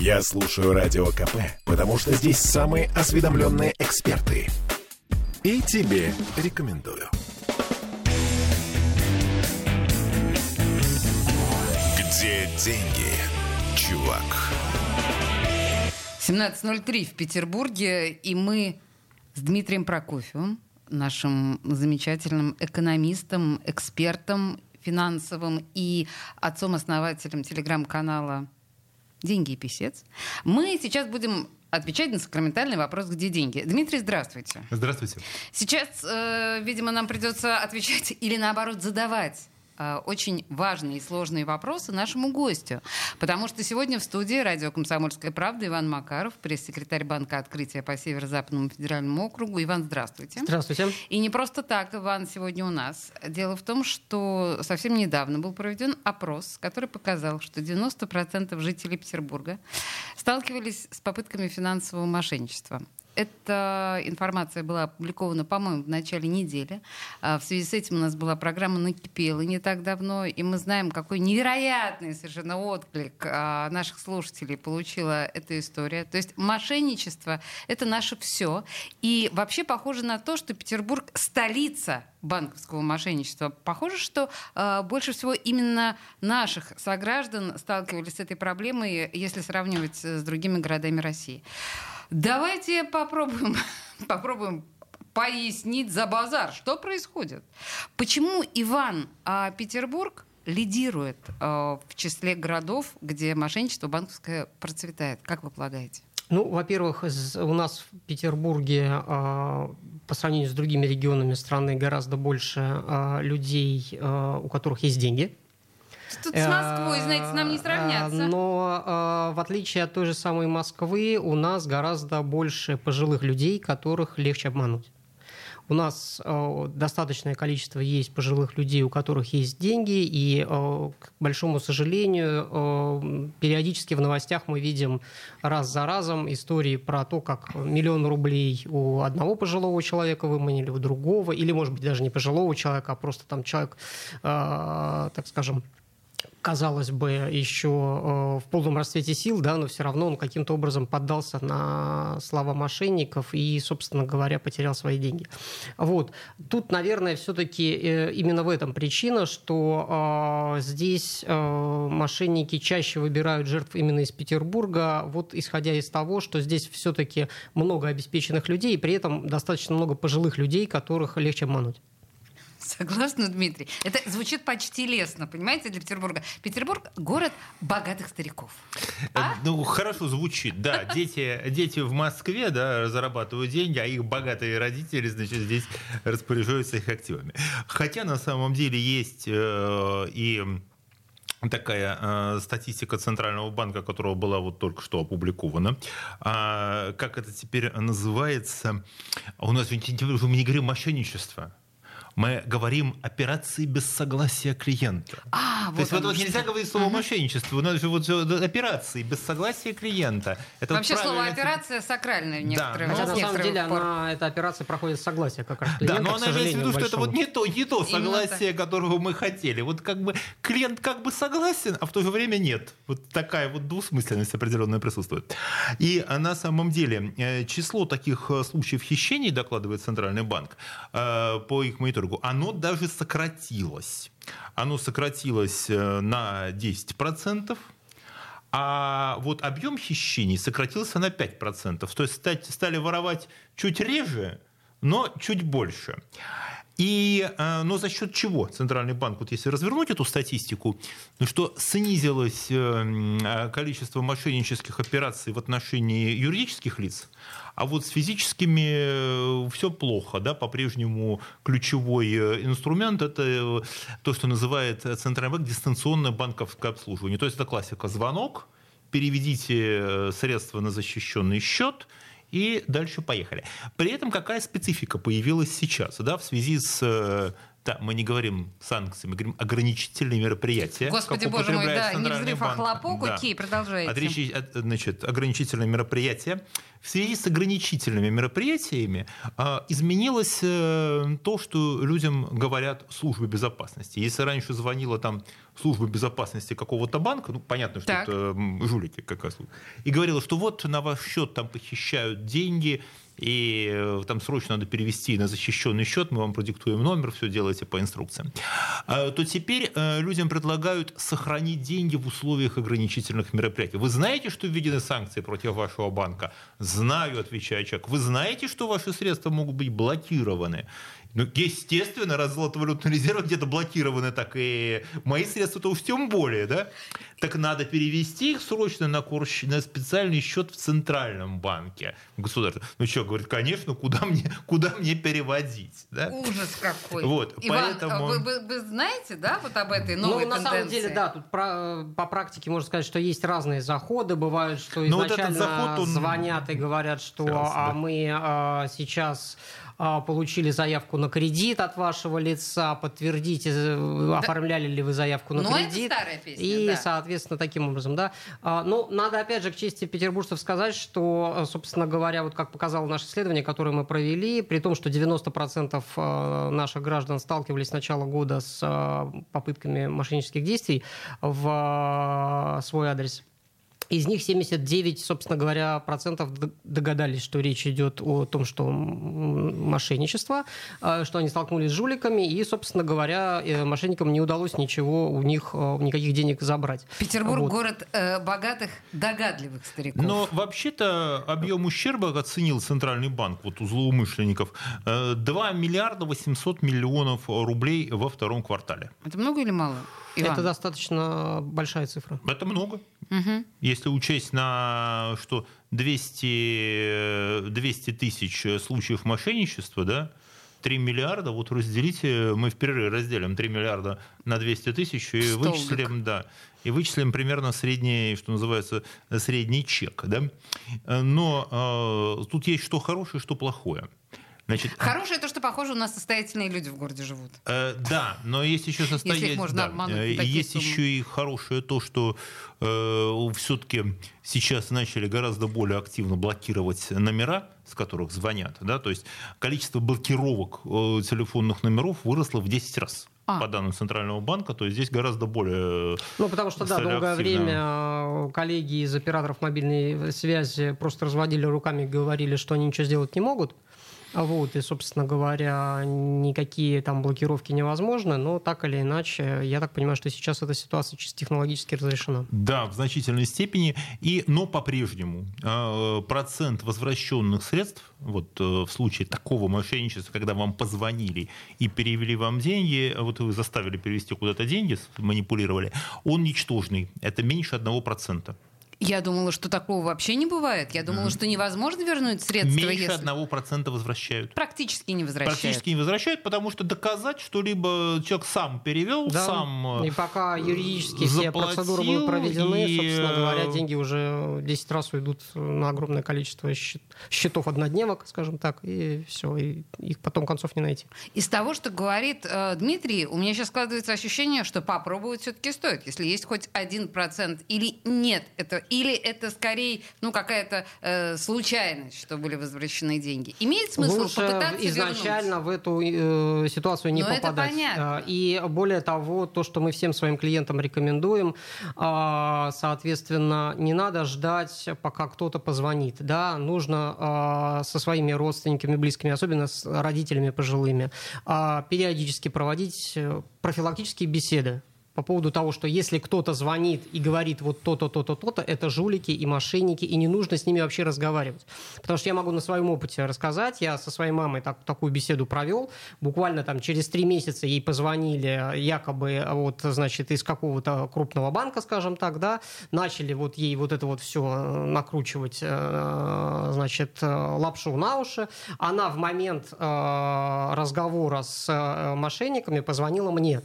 Я слушаю Радио КП, потому что здесь самые осведомленные эксперты. И тебе рекомендую. Где деньги, чувак? 17.03 в Петербурге, и мы с Дмитрием Прокофьевым, нашим замечательным экономистом, экспертом финансовым и отцом-основателем телеграм-канала «Деньги и писец». Мы сейчас будем отвечать на сакраментальный вопрос «Где деньги?». Дмитрий, здравствуйте. Здравствуйте. Сейчас, э, видимо, нам придется отвечать или, наоборот, задавать очень важные и сложные вопросы нашему гостю. Потому что сегодня в студии радио «Комсомольская правда» Иван Макаров, пресс-секретарь Банка открытия по Северо-Западному федеральному округу. Иван, здравствуйте. Здравствуйте. И не просто так Иван сегодня у нас. Дело в том, что совсем недавно был проведен опрос, который показал, что 90% жителей Петербурга сталкивались с попытками финансового мошенничества. Эта информация была опубликована, по-моему, в начале недели. А В связи с этим у нас была программа «Накипела» не так давно, и мы знаем, какой невероятный совершенно отклик а, наших слушателей получила эта история. То есть мошенничество — это наше все. И вообще похоже на то, что Петербург — столица банковского мошенничества. Похоже, что э, больше всего именно наших сограждан сталкивались с этой проблемой, если сравнивать с другими городами России. Давайте попробуем, попробуем пояснить за базар, что происходит. Почему Иван а Петербург лидирует э, в числе городов, где мошенничество банковское процветает? Как вы полагаете? Ну, во-первых, у нас в Петербурге а, по сравнению с другими регионами страны гораздо больше а, людей, а, у которых есть деньги. Тут с Москвой, знаете, нам не Э, сравняться. Но э, в отличие от той же самой Москвы, у нас гораздо больше пожилых людей, которых легче обмануть. У нас э, достаточное количество есть пожилых людей, у которых есть деньги, и, э, к большому сожалению, э, периодически в новостях мы видим раз за разом истории про то, как миллион рублей у одного пожилого человека выманили, у другого, или, может быть, даже не пожилого человека, а просто там человек, э, так скажем, казалось бы, еще э, в полном расцвете сил, да, но все равно он каким-то образом поддался на слова мошенников и, собственно говоря, потерял свои деньги. Вот. Тут, наверное, все-таки именно в этом причина, что э, здесь э, мошенники чаще выбирают жертв именно из Петербурга, вот исходя из того, что здесь все-таки много обеспеченных людей, и при этом достаточно много пожилых людей, которых легче обмануть. Согласна, Дмитрий. Это звучит почти лестно, понимаете, для Петербурга. Петербург — город богатых стариков. А? Ну, хорошо звучит, да. Дети, дети в Москве, да, зарабатывают деньги, а их богатые родители, значит, здесь распоряжаются их активами. Хотя на самом деле есть э, и такая э, статистика Центрального банка, которая была вот только что опубликована. А, как это теперь называется? У нас ведь мы не говорим мошенничество. Мы говорим операции без согласия клиента. А, То есть вот, вот нельзя говорить слово мошенничество. У нас же вот э, операции без согласия клиента. Это вот Вообще слово правильно- операция сакральное в некоторых, но- Хотя на самом деле пор. она, эта операция проходит с согласия как раз Да, клиента, но к она имеется в виду, что это вот не то, не то Именно согласие, которого мы хотели. Вот как бы клиент как бы согласен, а в то же время нет. Вот такая вот двусмысленность определенная присутствует. И а, на самом деле э, число таких э, случаев хищений, докладывает Центральный банк, э, по их мониторингу, оно даже сократилось. Оно сократилось э, на 10%. А вот объем хищений сократился на 5%. То есть стали воровать чуть реже, но чуть больше. И, э, но за счет чего Центральный банк, вот если развернуть эту статистику, что снизилось э, э, количество мошеннических операций в отношении юридических лиц, а вот с физическими все плохо, да, по-прежнему ключевой инструмент это то, что называет Центральный банк дистанционное банковское обслуживание. То есть это классика звонок, переведите средства на защищенный счет, и дальше поехали. При этом какая специфика появилась сейчас, да, в связи с э, Да, мы не говорим санкции, мы говорим ограничительные мероприятия. Господи, боже мой, да, не взрыв, а хлопок, да. окей, продолжайте. От речи, значит, ограничительные мероприятия. В связи с ограничительными мероприятиями а, изменилось а, то, что людям говорят службы безопасности. Если раньше звонила там служба безопасности какого-то банка, ну, понятно, что так. это жулики как раз, и говорила, что вот на ваш счет там похищают деньги, и э, там срочно надо перевести на защищенный счет, мы вам продиктуем номер, все делаете по инструкциям, а, то теперь э, людям предлагают сохранить деньги в условиях ограничительных мероприятий. Вы знаете, что введены санкции против вашего банка? Знаю, отвечает человек. Вы знаете, что ваши средства могут быть блокированы? Ну, естественно, раз золотовалютный резерв где-то блокированы, так и мои средства-то уж тем более, да? Так надо перевести их срочно на, курс, на специальный счет в Центральном банке государства. Ну что, говорит, конечно, куда мне, куда мне переводить? Да? Ужас какой. Вот, Иван, поэтому... вы, вы, вы знаете, да, вот об этой новой ну, тенденции? на самом деле, да, тут про, по практике можно сказать, что есть разные заходы, бывают, что изначально вот этот заход, он... звонят и говорят, что Раз, а да. мы а, сейчас а, получили заявку на кредит от вашего лица, подтвердите, э, да. оформляли ли вы заявку на ну, кредит. Это старая песня, и, да. соответственно, таким образом, да. А, ну, надо, опять же, к чести петербуржцев сказать, что, э, собственно говоря, вот как показало наше исследование, которое мы провели, при том, что 90% э, наших граждан сталкивались с начала года с попытками мошеннических действий в свой адрес, из них 79, собственно говоря, процентов догадались, что речь идет о том, что мошенничество, а, что они столкнулись с жуликами, и, собственно говоря, э, мошенникам не удалось ничего у них, э, никаких денег забрать. Петербург вот. город э, богатых, догадливых стариков. Но вообще-то объем ущерба оценил Центральный банк вот у злоумышленников 2 миллиарда 800 миллионов рублей во втором квартале. Это много или мало? Иван. Это достаточно большая цифра. Это много. Угу. Если учесть на что 200, 200 тысяч случаев мошенничества, да, 3 миллиарда, вот разделите, мы в перерыве разделим 3 миллиарда на 200 тысяч и Столбик. вычислим, да, и вычислим примерно средний, что называется, средний чек, да. Но э, тут есть что хорошее, что плохое. Значит, Хорошее то, что, похоже, у нас состоятельные люди в городе живут. Э, да, но есть еще состоятельные... Да, э, есть суммы. еще и хорошее то, что э, все-таки сейчас начали гораздо более активно блокировать номера, с которых звонят. Да? То есть количество блокировок э, телефонных номеров выросло в 10 раз. А. по данным Центрального банка, то есть здесь гораздо более... Ну, потому что, да, долгое активно. время коллеги из операторов мобильной связи просто разводили руками и говорили, что они ничего сделать не могут. А вот, и, собственно говоря, никакие там блокировки невозможны, но так или иначе, я так понимаю, что сейчас эта ситуация чисто технологически разрешена. Да, в значительной степени, и, но по-прежнему э, процент возвращенных средств, вот э, в случае такого мошенничества, когда вам позвонили и перевели вам деньги, вот вы заставили перевести куда-то деньги, манипулировали, он ничтожный, это меньше 1%. Я думала, что такого вообще не бывает. Я думала, mm-hmm. что невозможно вернуть средства. Меньше одного если... процента возвращают. Практически не возвращают. Практически не возвращают, потому что доказать что-либо человек сам перевел, да. сам И пока юридически все процедуры будут проведены, и... собственно говоря, деньги уже 10 раз уйдут на огромное количество счетов однодневок, скажем так, и все, и их потом концов не найти. Из того, что говорит э, Дмитрий, у меня сейчас складывается ощущение, что попробовать все-таки стоит, если есть хоть один процент или нет, это или это скорее ну, какая-то э, случайность, что были возвращены деньги? Имеет смысл Лучше попытаться изначально вернуть? в эту э, ситуацию не Но попадать. Это понятно. И более того, то, что мы всем своим клиентам рекомендуем, э, соответственно, не надо ждать, пока кто-то позвонит. Да? Нужно э, со своими родственниками, близкими, особенно с родителями пожилыми, э, периодически проводить э, профилактические беседы по поводу того, что если кто-то звонит и говорит вот то-то, то-то, то-то, это жулики и мошенники, и не нужно с ними вообще разговаривать. Потому что я могу на своем опыте рассказать, я со своей мамой так, такую беседу провел, буквально там через три месяца ей позвонили якобы вот, значит, из какого-то крупного банка, скажем так, да, начали вот ей вот это вот все накручивать, э, значит, э, лапшу на уши. Она в момент э, разговора с мошенниками позвонила мне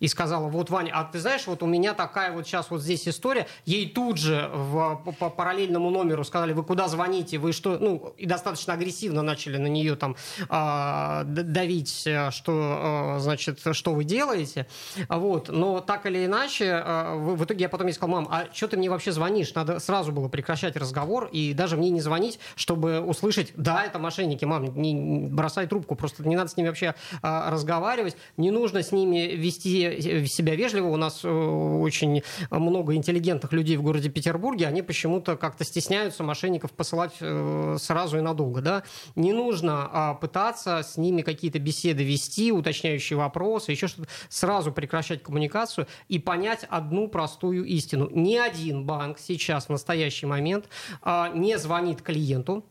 и сказала, вот, Ваня, а ты знаешь, вот у меня такая вот сейчас вот здесь история, ей тут же в, по, по параллельному номеру сказали, вы куда звоните, вы что, ну, и достаточно агрессивно начали на нее там э, давить, что, э, значит, что вы делаете, вот, но так или иначе, э, в, в итоге я потом ей сказал, мам, а что ты мне вообще звонишь? Надо сразу было прекращать разговор и даже мне не звонить, чтобы услышать, да, это мошенники, мам, не бросай трубку, просто не надо с ними вообще э, разговаривать, не нужно с ними вести себя вежливо. У нас э, очень много интеллигентных людей в городе Петербурге. Они почему-то как-то стесняются мошенников посылать э, сразу и надолго. Да? Не нужно а, пытаться с ними какие-то беседы вести, уточняющие вопросы, еще что-то. Сразу прекращать коммуникацию и понять одну простую истину. Ни один банк сейчас в настоящий момент а, не звонит клиенту,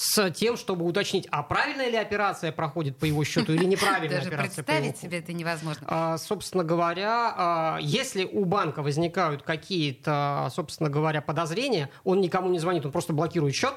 с тем, чтобы уточнить, а правильная ли операция проходит по его счету или неправильная Даже операция представить себе это невозможно. а, собственно говоря, а, если у банка возникают какие-то, собственно говоря, подозрения, он никому не звонит, он просто блокирует счет,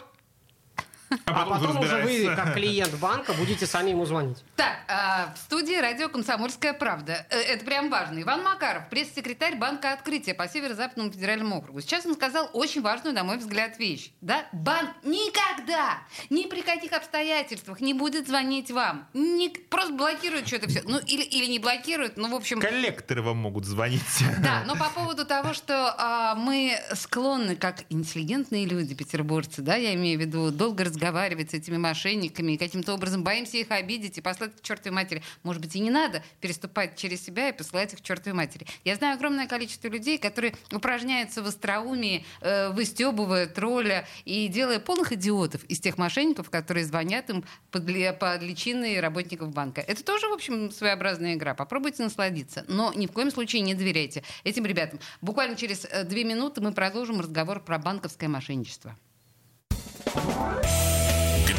а потом уже вы, как клиент банка, будете сами ему звонить. Так, а, в студии радио «Комсомольская правда». Э, Это прям важно. Иван Макаров, пресс-секретарь Банка Открытия по Северо-Западному федеральному округу. Сейчас он сказал очень важную, на мой взгляд, вещь. Да? Банк никогда, ни при каких обстоятельствах не будет звонить вам. Ни- просто блокирует что-то все. Ну, или, или не блокирует, ну, в общем... Коллекторы вам могут звонить. Да, но по поводу того, что а, мы склонны, как интеллигентные люди, петербуржцы, да, я имею в виду, долго разговаривать с этими мошенниками и каким-то образом боимся их обидеть и послать к чертовой матери. Может быть, и не надо переступать через себя и посылать их к чертовой матери. Я знаю огромное количество людей, которые упражняются в остроумии, э, выстебывая тролля и делая полных идиотов из тех мошенников, которые звонят им под, под личиной работников банка. Это тоже, в общем, своеобразная игра. Попробуйте насладиться. Но ни в коем случае не доверяйте этим ребятам. Буквально через э, две минуты мы продолжим разговор про банковское мошенничество.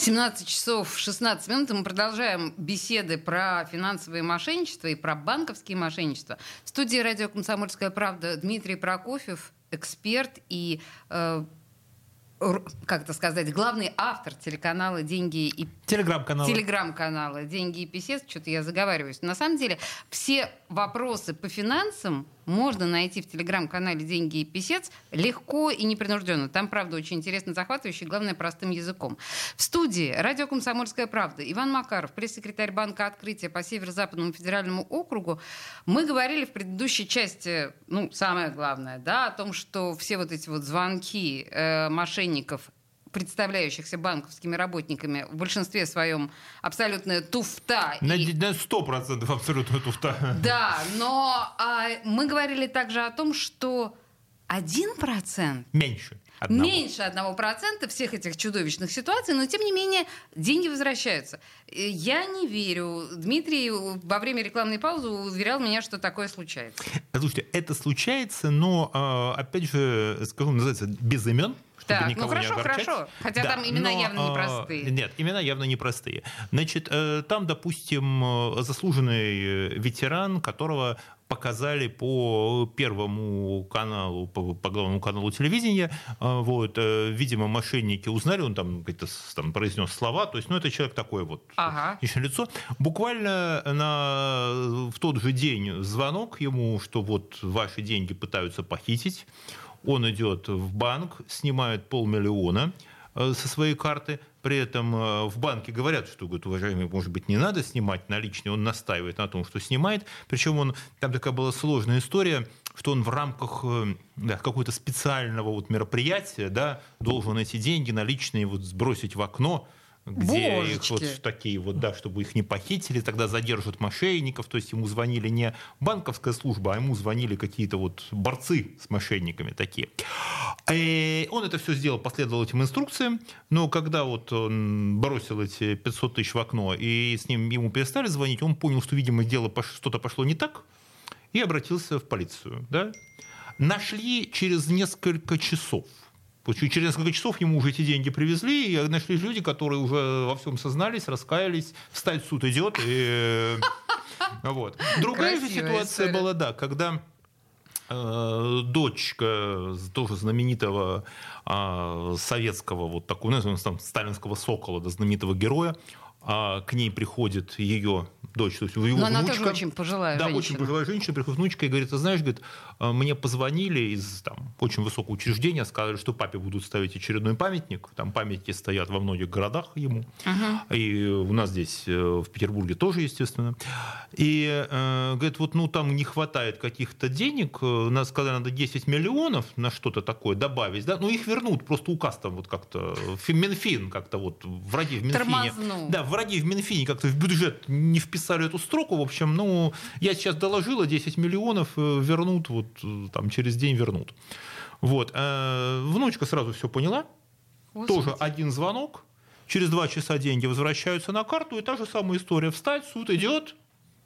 17 часов 16 минут, и мы продолжаем беседы про финансовые мошенничества и про банковские мошенничества. В студии радио «Комсомольская правда» Дмитрий Прокофьев, эксперт и э, как это сказать, главный автор телеканала «Деньги и Телеграм-канал. телеграм-канала «Деньги и писец», что-то я заговариваюсь. На самом деле все вопросы по финансам можно найти в телеграм-канале «Деньги и писец» легко и непринужденно. Там, правда, очень интересно, захватывающе, главное, простым языком. В студии радио «Комсомольская правда» Иван Макаров, пресс-секретарь Банка Открытия по Северо-Западному федеральному округу. Мы говорили в предыдущей части, ну, самое главное, да, о том, что все вот эти вот звонки э, мошенников представляющихся банковскими работниками в большинстве своем абсолютная туфта. На и- на 100% абсолютно туфта. Да, но а, мы говорили также о том, что один процент Меньше. одного. Меньше одного процента всех этих чудовищных ситуаций, но тем не менее деньги возвращаются. Я не верю. Дмитрий во время рекламной паузы уверял меня, что такое случается. Слушайте, это случается, но, э, опять же, скажу, называется без имен. Чтобы Так, ну никого не хорошо, огорчать. хорошо. Хотя там имена явно э, непростые. Нет, имена явно непростые. Значит, э, там, допустим, э, заслуженный э, ветеран, которого показали по первому каналу, по, по главному каналу телевидения. Вот, видимо, мошенники узнали, он там, там произнес слова. То есть, ну, это человек такой вот, Ага. лицо. Буквально на, в тот же день звонок ему, что вот ваши деньги пытаются похитить. Он идет в банк, снимает полмиллиона э, со своей карты. При этом э, в банке говорят, что, говорит, уважаемый, может быть, не надо снимать наличные. Он настаивает на том, что снимает. Причем он, там такая была сложная история, что он в рамках э, да, какого-то специального вот мероприятия да, должен эти деньги наличные вот сбросить в окно, где их вот Божечки. такие вот, да, чтобы их не похитили, тогда задержат мошенников, то есть ему звонили не банковская служба, а ему звонили какие-то вот борцы с мошенниками такие. И он это все сделал, последовал этим инструкциям, но когда вот он бросил эти 500 тысяч в окно, и с ним ему перестали звонить, он понял, что, видимо, дело что-то пошло не так, и обратился в полицию. Да? Нашли через несколько часов Через несколько часов ему уже эти деньги привезли, и нашлись люди, которые уже во всем сознались, раскаялись, встать в суд идет. И... Вот. Другая же ситуация история. была, да, когда э, дочка тоже знаменитого э, советского вот такого, ну, там, сталинского сокола, да, знаменитого героя, а к ней приходит ее дочь, то есть его Но внучка. она тоже очень пожилая да, женщина. очень пожилая женщина, приходит внучка и говорит, ты знаешь, говорит, «А, мне позвонили из там, очень высокого учреждения, сказали, что папе будут ставить очередной памятник, там памятники стоят во многих городах ему, uh и у нас здесь э, в Петербурге тоже, естественно. И э, говорит, вот ну там не хватает каких-то денег, э, нас сказали, надо 10 миллионов на что-то такое добавить, да, ну их вернут, просто указ там вот как-то, Минфин как-то вот, враги в Минфине. Тормознул. Да, враги в Минфине как-то в бюджет не вписали эту строку. В общем, ну, я сейчас доложила, 10 миллионов э, вернут, вот э, там через день вернут. Вот. А внучка сразу все поняла. Господи. Тоже один звонок. Через два часа деньги возвращаются на карту, и та же самая история. Встать, суд идет,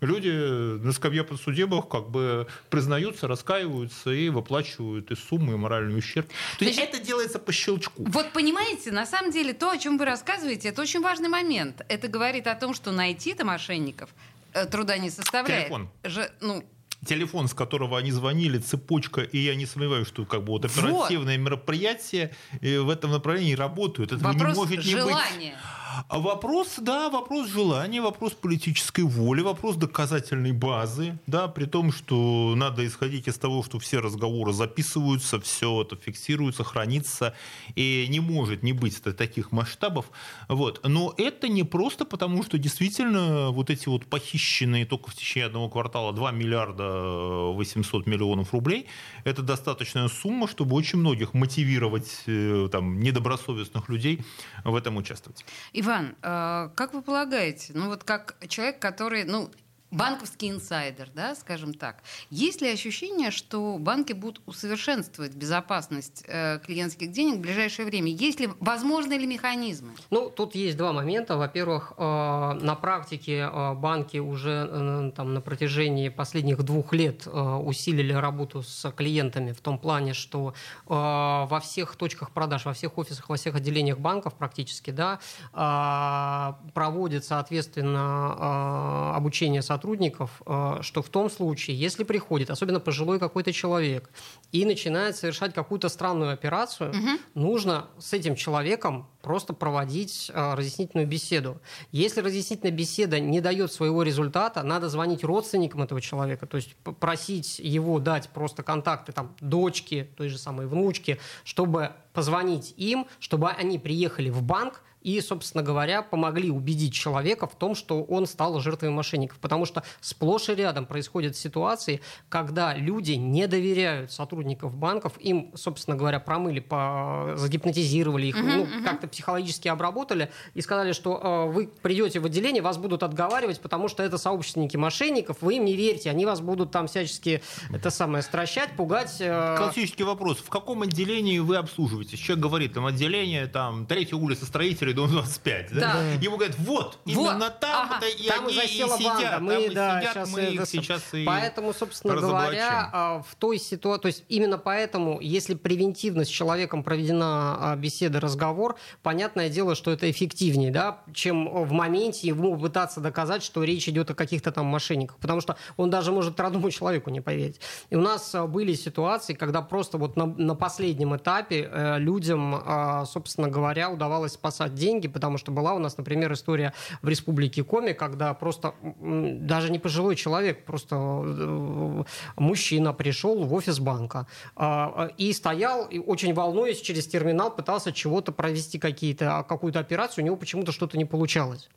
люди на скамье подсудимых как бы признаются, раскаиваются и выплачивают из суммы моральный ущерб. То есть это делается по щелчку. Вот понимаете, на самом деле то, о чем вы рассказываете, это очень важный момент. Это говорит о том, что найти-то мошенников э, труда не составляет. Телефон. Же, ну, телефон, с которого они звонили, цепочка, и я не сомневаюсь, что как бы вот оперативные вот. мероприятия э, в этом направлении работают. Это не может не желания. быть. А вопрос, да, вопрос желания, вопрос политической воли, вопрос доказательной базы, да, при том, что надо исходить из того, что все разговоры записываются, все это фиксируется, хранится, и не может не быть таких масштабов. Вот. Но это не просто потому, что действительно вот эти вот похищенные только в течение одного квартала 2 миллиарда 800 миллионов рублей, это достаточная сумма, чтобы очень многих мотивировать э, там, недобросовестных людей в этом участвовать. И Иван, э, как вы полагаете, ну вот как человек, который, ну, банковский инсайдер, да, скажем так. Есть ли ощущение, что банки будут усовершенствовать безопасность э, клиентских денег в ближайшее время? Есть ли, возможны ли механизмы? Ну, тут есть два момента. Во-первых, э, на практике э, банки уже э, там, на протяжении последних двух лет э, усилили работу с клиентами в том плане, что э, во всех точках продаж, во всех офисах, во всех отделениях банков практически, да, э, проводит, соответственно, э, обучение сотрудников сотрудников, э, что в том случае, если приходит, особенно пожилой какой-то человек, и начинает совершать какую-то странную операцию, угу. нужно с этим человеком просто проводить э, разъяснительную беседу. Если разъяснительная беседа не дает своего результата, надо звонить родственникам этого человека, то есть просить его дать просто контакты там, дочки, той же самой внучки, чтобы позвонить им, чтобы они приехали в банк, и, собственно говоря, помогли убедить человека в том, что он стал жертвой мошенников. Потому что сплошь и рядом происходят ситуации, когда люди не доверяют сотрудников банков, им, собственно говоря, промыли, по... загипнотизировали их, uh-huh, ну, uh-huh. как-то психологически обработали и сказали, что э, вы придете в отделение, вас будут отговаривать, потому что это сообщественники мошенников, вы им не верьте, они вас будут там всячески это самое стращать, пугать. Э... Классический вопрос: в каком отделении вы обслуживаетесь? Человек говорит, там отделение, там третья улица строителей дом 25. Да? Да. Ему говорят, вот, вот. именно там, ага. и там они и сидят. Банда. Мы, там да, и сидят, мы их сейчас и Поэтому, собственно говоря, а, в той ситуации, то есть именно поэтому, если превентивно с человеком проведена а, беседа, разговор, понятное дело, что это эффективнее, да, чем в моменте ему пытаться доказать, что речь идет о каких-то там мошенниках, потому что он даже может родному человеку не поверить. И у нас а, были ситуации, когда просто вот на, на последнем этапе э, людям, собственно говоря, удавалось спасать деньги, потому что была у нас, например, история в Республике Коми, когда просто даже не пожилой человек, просто э, мужчина пришел в офис банка а, и стоял, и очень волнуясь, через терминал пытался чего-то провести какие-то, а, какую-то операцию, у него почему-то что-то не получалось.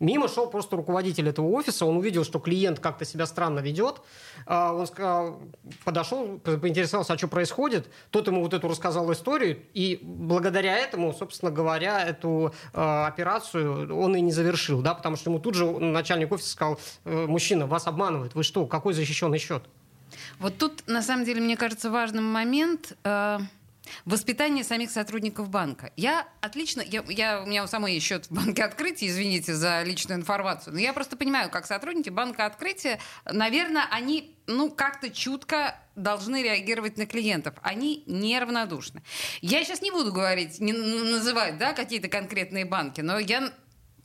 Мимо шел просто руководитель этого офиса, он увидел, что клиент как-то себя странно ведет, а, он подошел, поинтересовался, а что происходит, тот ему вот эту рассказал историю, и благодаря этому, собственно говоря, эту операцию он и не завершил, да, потому что ему тут же начальник офиса сказал, «Э, мужчина, вас обманывает, вы что, какой защищенный счет? Вот тут, на самом деле, мне кажется, важным момент э, Воспитание самих сотрудников банка. Я отлично, я, я, у меня у самой есть счет в банке открытия, извините за личную информацию, но я просто понимаю, как сотрудники банка открытия, наверное, они ну, как-то чутко должны реагировать на клиентов. Они неравнодушны. Я сейчас не буду говорить, не называть да, какие-то конкретные банки, но я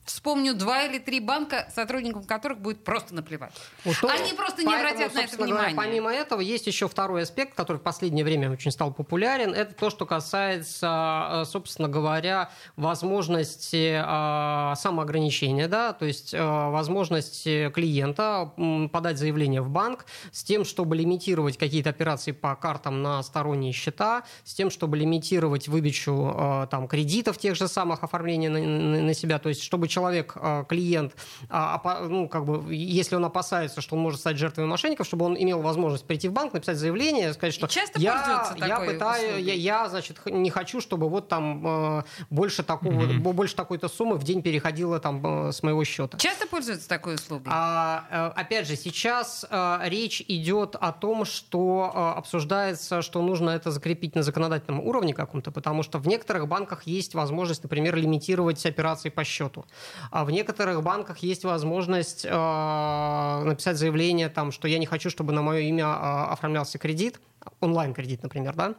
вспомню два или три банка, сотрудникам которых будет просто наплевать. Вот Они просто не обратят на это внимания. Говоря, помимо этого, есть еще второй аспект, который в последнее время очень стал популярен. Это то, что касается, э, собственно говоря, возможности э, самоограничения, да, то есть э, возможности клиента подать заявление в банк с тем, чтобы лимитировать какие-то операции по картам на сторонние счета, с тем, чтобы лимитировать выдачу там, кредитов тех же самых, оформления на, на себя, то есть чтобы человек человек, а, клиент, а, ну, как бы, если он опасается, что он может стать жертвой мошенников, чтобы он имел возможность прийти в банк, написать заявление, сказать, что часто я, я пытаю, я, я, значит, не хочу, чтобы вот там а, больше такого, mm-hmm. больше такой-то суммы в день переходило там с моего счета. Часто пользуются такой услугой? А, опять же, сейчас а, речь идет о том, что обсуждается, что нужно это закрепить на законодательном уровне каком-то, потому что в некоторых банках есть возможность, например, лимитировать операции по счету. А в некоторых банках есть возможность э, написать заявление, там, что я не хочу, чтобы на мое имя э, оформлялся кредит, онлайн-кредит, например, да,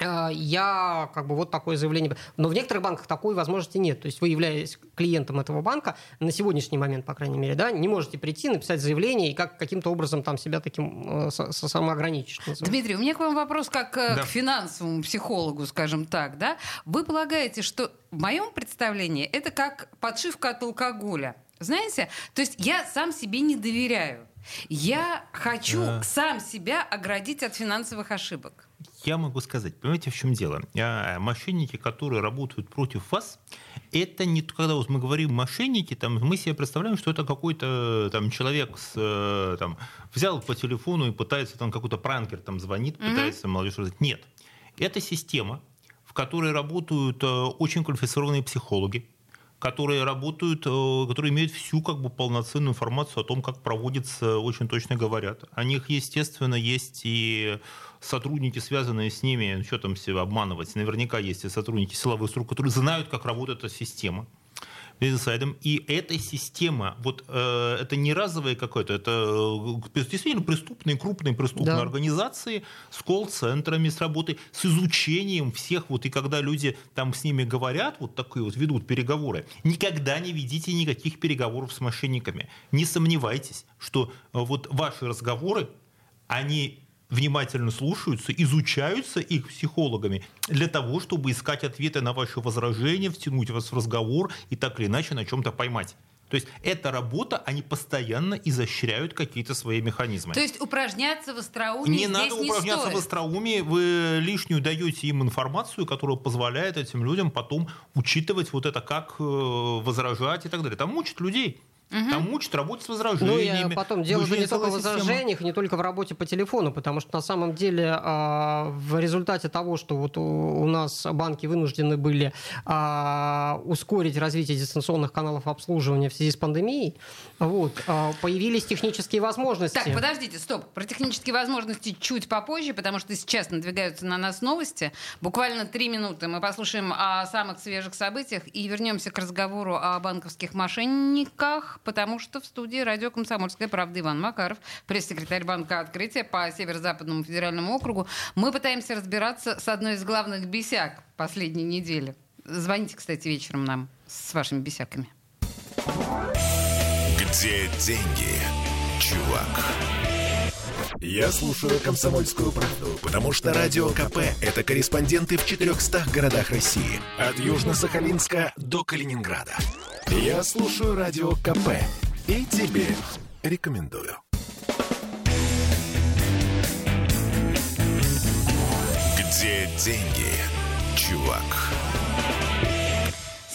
я как бы вот такое заявление. Но в некоторых банках такой возможности нет. То есть вы, являясь клиентом этого банка, на сегодняшний момент, по крайней мере, да, не можете прийти, написать заявление и как, каким-то образом там себя таким э, самоограничить. Дмитрий, у меня к вам вопрос как э, да. к финансовому психологу, скажем так. Да? Вы полагаете, что в моем представлении это как подшивка от алкоголя? Знаете, то есть я сам себе не доверяю. Я хочу а... сам себя оградить от финансовых ошибок. Я могу сказать, понимаете, в чем дело? А, мошенники, которые работают против вас, это не когда вот мы говорим мошенники, там, мы себе представляем, что это какой-то там человек с, э, там, взял по телефону и пытается там какой-то пранкер там звонит, пытается mm-hmm. молодежь сказать. Нет, это система, в которой работают э, очень квалифицированные психологи, которые работают, э, которые имеют всю как бы полноценную информацию о том, как проводится, очень точно говорят. О них, естественно, есть и сотрудники, связанные с ними, что там себя обманывать, наверняка есть и сотрудники силовых структур, которые знают, как работает эта система бизнес-сайдом. И эта система, вот э, это не разовая какая-то, это э, действительно преступные, крупные преступные да. организации с колл-центрами, с работой, с изучением всех, вот и когда люди там с ними говорят, вот такие вот ведут переговоры, никогда не ведите никаких переговоров с мошенниками. Не сомневайтесь, что э, вот ваши разговоры, они внимательно слушаются, изучаются их психологами для того, чтобы искать ответы на ваши возражения, втянуть вас в разговор и так или иначе на чем-то поймать. То есть эта работа, они постоянно изощряют какие-то свои механизмы. То есть упражняться в остроумии Не надо не упражняться стоит. в остроумии, вы лишнюю даете им информацию, которая позволяет этим людям потом учитывать вот это, как э, возражать и так далее. Там учат людей. Угу. Там учат работать с возражениями. Ну и потом дело же не только в возражениях, не только в работе по телефону, потому что на самом деле а, в результате того, что вот у нас банки вынуждены были а, ускорить развитие дистанционных каналов обслуживания в связи с пандемией, вот, а, появились технические возможности. Так, подождите, стоп. Про технические возможности чуть попозже, потому что сейчас надвигаются на нас новости. Буквально три минуты мы послушаем о самых свежих событиях и вернемся к разговору о банковских мошенниках потому что в студии радио «Комсомольская правда» Иван Макаров, пресс-секретарь Банка Открытия по Северо-Западному федеральному округу. Мы пытаемся разбираться с одной из главных бесяк последней недели. Звоните, кстати, вечером нам с вашими бесяками. Где деньги, чувак? Я слушаю «Комсомольскую правду», потому что «Радио КП» — это корреспонденты в 400 городах России. От Южно-Сахалинска до Калининграда. Я слушаю радио КП и тебе рекомендую. Где деньги, чувак?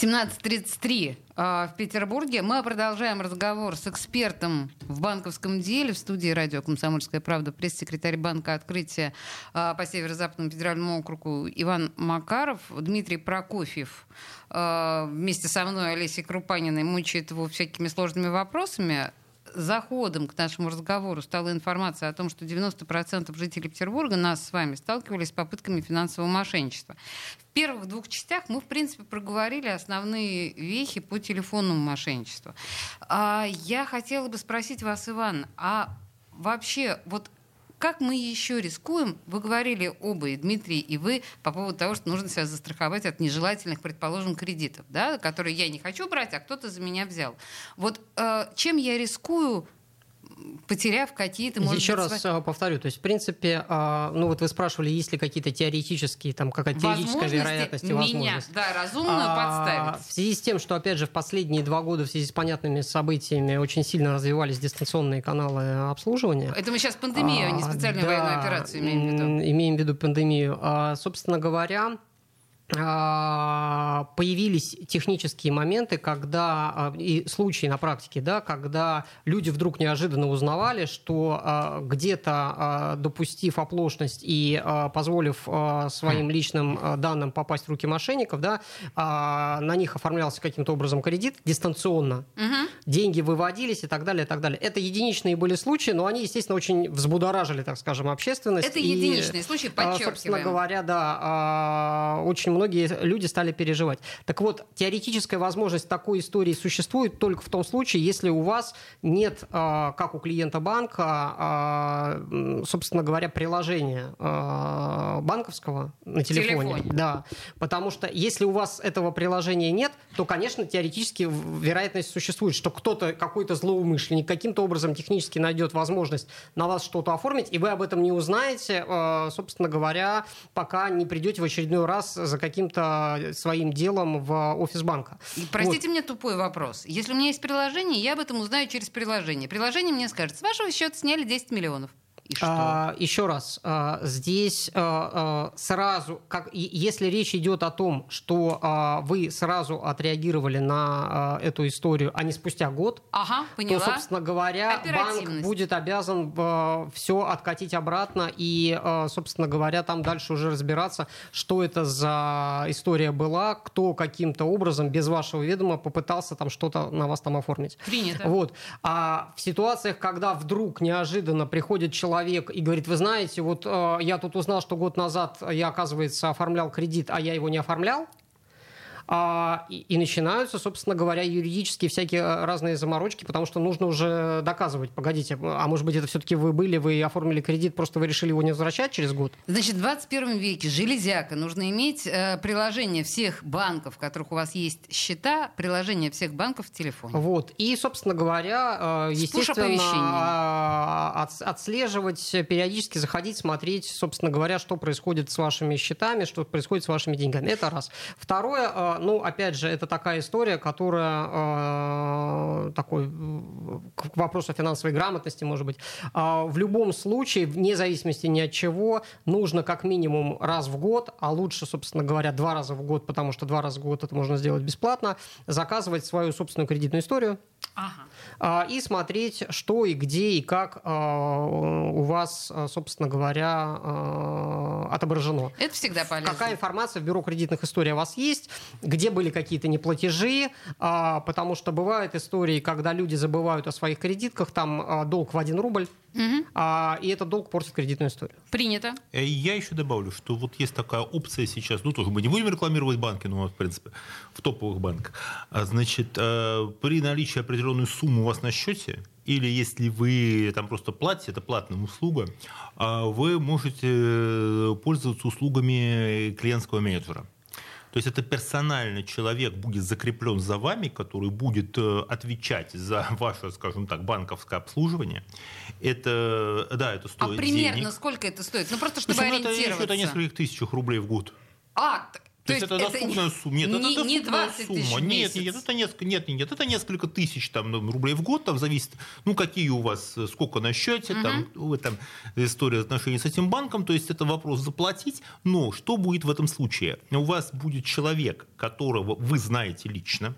17.33 а, в Петербурге. Мы продолжаем разговор с экспертом в банковском деле в студии радио «Комсомольская правда» пресс-секретарь Банка Открытия а, по Северо-Западному федеральному округу Иван Макаров, Дмитрий Прокофьев а, вместе со мной, Олесей Крупаниной, мучает его всякими сложными вопросами. Заходом к нашему разговору стала информация о том, что 90% жителей Петербурга нас с вами сталкивались с попытками финансового мошенничества. В первых двух частях мы, в принципе, проговорили основные вехи по телефонному мошенничеству. А я хотела бы спросить вас, Иван, а вообще вот как мы еще рискуем? Вы говорили оба, и Дмитрий, и вы, по поводу того, что нужно себя застраховать от нежелательных, предположим, кредитов, да, которые я не хочу брать, а кто-то за меня взял. Вот э, чем я рискую потеряв какие-то, может Еще быть, раз свои... а, повторю, то есть, в принципе, а, ну вот вы спрашивали, есть ли какие-то теоретические, там, какая-то теоретическая вероятность и меня, возможность. да, разумную А, подставить. В связи с тем, что, опять же, в последние два года в связи с понятными событиями очень сильно развивались дистанционные каналы обслуживания. Это мы сейчас пандемию, а не А, специальную да, военную операцию имеем в виду. Имеем в виду пандемию. А, Собственно говоря, появились технические моменты, когда а, и случаи на практике, да, когда люди вдруг неожиданно узнавали, что а, где-то а, допустив оплошность и а, позволив а, своим личным а, данным попасть в руки мошенников, да, а, на них оформлялся каким-то образом кредит дистанционно, Мгм. деньги выводились и так далее, и так далее. Это единичные были случаи, но они, естественно, очень взбудоражили, так скажем, общественность. Это И, единичные случаи, а, Собственно подчеркиваем. говоря, да, а, очень многие люди стали переживать. Так вот, теоретическая возможность такой истории существует только в том случае, если у вас нет, а, как у клиента банка, а, м, собственно говоря, приложения а, банковского на телефоне. телефоне. Да, потому что если у вас этого приложения нет, то, конечно, теоретически вероятность существует, что кто-то, какой-то злоумышленник каким-то образом технически найдет возможность на вас что-то оформить, и вы об этом не узнаете, собственно говоря, пока не придете в очередной раз за каким-то своим делом в офис банка. И Простите мне тупой вопрос. Если у меня есть приложение, я об этом узнаю через приложение. Приложение мне скажет, с вашего счета сняли 10 миллионов. И что? А, еще раз, а, здесь а, а, сразу, как, если речь идет о том, что а, вы сразу отреагировали на а, эту историю, а не спустя год, Ага, поняла. то, собственно говоря, банк будет обязан все откатить обратно и, э, собственно говоря, там дальше уже разбираться, что это за история была, кто каким-то образом без вашего ведома попытался там что-то на вас там оформить. Принято. Вот. А в ситуациях, когда вдруг неожиданно приходит человек и говорит, вы знаете, вот э, я тут узнал, что год назад я, оказывается, оформлял кредит, а я его не оформлял, и, и начинаются, собственно говоря, юридические всякие э, разные заморочки, потому что нужно уже доказывать, погодите, а может быть это все-таки вы были, вы оформили кредит, просто вы решили его не возвращать через год? Значит, в 21 веке железяка нужно иметь э, приложение всех банков, в которых у вас есть счета, приложение всех банков в телефоне. Вот. И, собственно говоря, э, естественно, а, отс- отслеживать, периодически заходить, смотреть, собственно говоря, что происходит с вашими счетами, что происходит с вашими деньгами. Это раз. Второе, ну, опять же, это такая история, которая э, такой э, к вопросу финансовой грамотности, может быть. А, В любом случае, вне зависимости ни от чего, нужно как минимум раз в год, а лучше, собственно говоря, два раза в год, потому что два раза в год это можно сделать бесплатно, заказывать свою собственную кредитную историю, Ага. а, и смотреть, что и где и как а, у вас, а, собственно говоря, отображено. Это всегда полезно. Какая информация в бюро кредитных историй у вас есть, где были какие-то неплатежи, потому что бывают истории, когда люди забывают о своих кредитках, там долг в один рубль, Мгм. а, и этот долг портит кредитную историю. Принято. Э, Я еще добавлю, что вот есть такая опция сейчас, ну тоже мы не будем рекламировать банки, но в принципе в топовых банках. А, Значит, э, при наличии определенной суммы у вас на счете, или если вы там просто платите, это платная услуга, а, вы можете э, пользоваться услугами клиентского менеджера. То есть это персональный человек будет закреплен за вами, который будет э, отвечать за ваше, скажем так, банковское обслуживание. Это, да, это А стоит примерно денег. сколько это стоит? Ну просто чтобы Причем это ориентироваться. идет о нескольких тысячах рублей в год. А, То, есть, это доступная сумма. Нет, не, это доступная не 20 сумма. тысяч нет, нет, это несколько, нет, нет, это несколько тысяч там, ну, рублей в год, там зависит, ну, какие у вас, э, сколько на счете, там, в этом история отношений с этим банком, то есть это вопрос заплатить, но что будет в этом случае? У вас будет человек, которого вы знаете лично,